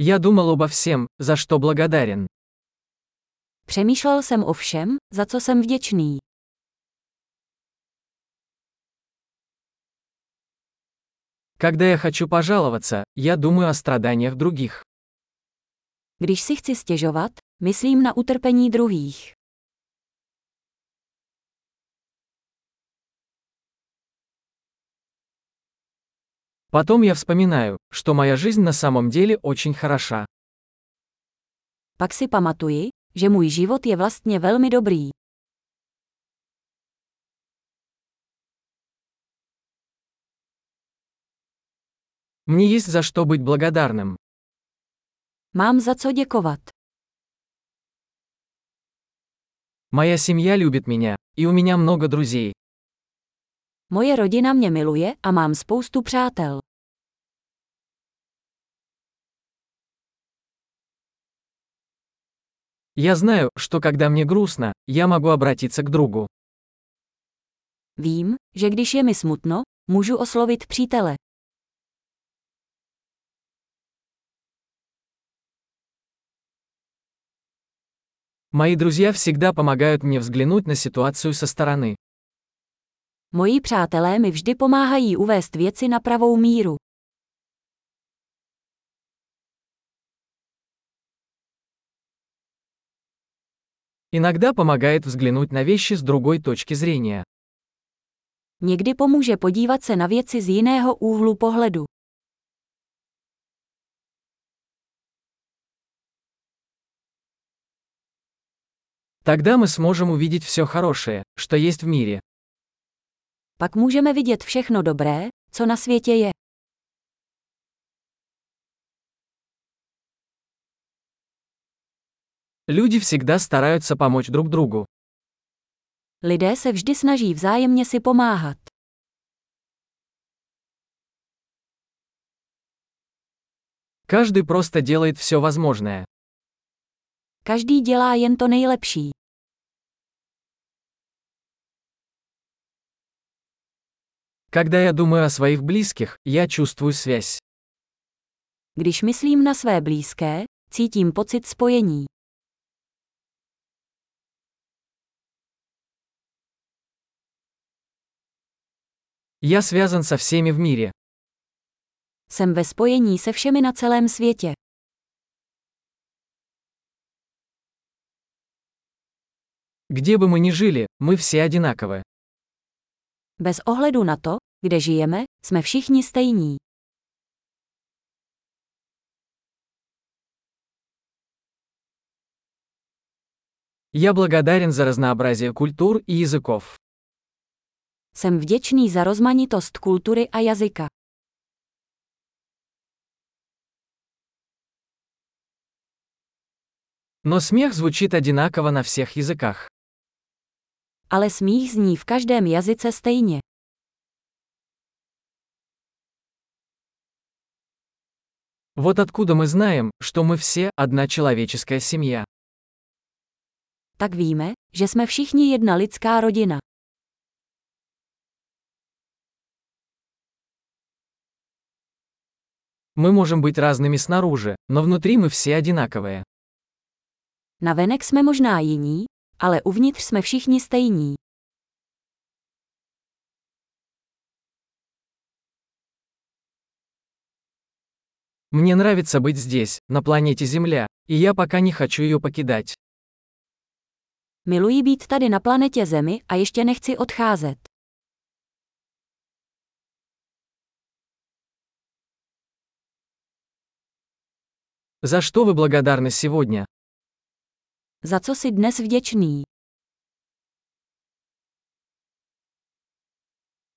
Я думал обо всем, за что благодарен. Přemýšlel jsem o všem, za co jsem vděčný. Когда я хочу пожаловаться, я думаю о страданиях других. Když si chci stěžovat, myslím na utrpení druhých. Потом я вспоминаю, что моя жизнь на самом деле очень хороша. Pak si pamatuji, že můj život je vlastně velmi dobrý. Мне есть за что быть благодарным. Mám za co děkovat. Моя семья любит меня, и у меня много друзей. Moje rodina mě miluje a mám spoustu přátel. Я знаю, что когда мне грустно, я могу обратиться к другу. Vím, že když je mi smutno, můžu oslovit přítele. Мои друзья всегда помогают мне взглянуть на ситуацию со стороны. Moji přátelé mi vždy pomáhají uvést věci na pravou míru. Иногда помогает взглянуть на вещи с другой точки зрения. Někdy pomůže podívat se na věci z jiného úhlu pohledu. Тогда мы сможем увидеть все хорошее, что есть в мире. Pak můžeme vidět všechno dobré, co na světě je. Люди всегда стараются помочь друг другу. Lidé se vždy snaží vzájemně si pomáhat. Каждый просто делает все возможное. Každý dělá jen to nejlepší. Когда я думаю о своих близких, я чувствую связь. Když myslím na své blízké, cítím pocit spojení. Я связан со всеми в мире. Jsem ve spojení se všemi na celém světě. Где бы мы ни жили, мы все одинаковы. Bez ohledu na to, kde žijeme, jsme všichni stejní. Я благодарен за разнообразие культур и языков. Jsem vděčný za rozmanitost kultury a jazyka. Но смех звучит одинаково на всех языках. Ale smích zní v každém jazyce stejně. Вот откуда мы знаем, что мы все одна человеческая семья. Tak víme, že jsme všichni jedna lidská rodina. Мы можем быть разными снаружи, но внутри мы все одинаковые. Navenek jsme možná jiní, ale uvnitř jsme všichni stejní. Мне нравится быть здесь, на планете Земля, и я пока не хочу ее покидать. Miluji být tady na planetě Zemi a ještě nechci odcházet. За что вы благодарны сегодня? Za co si dnes vděčný?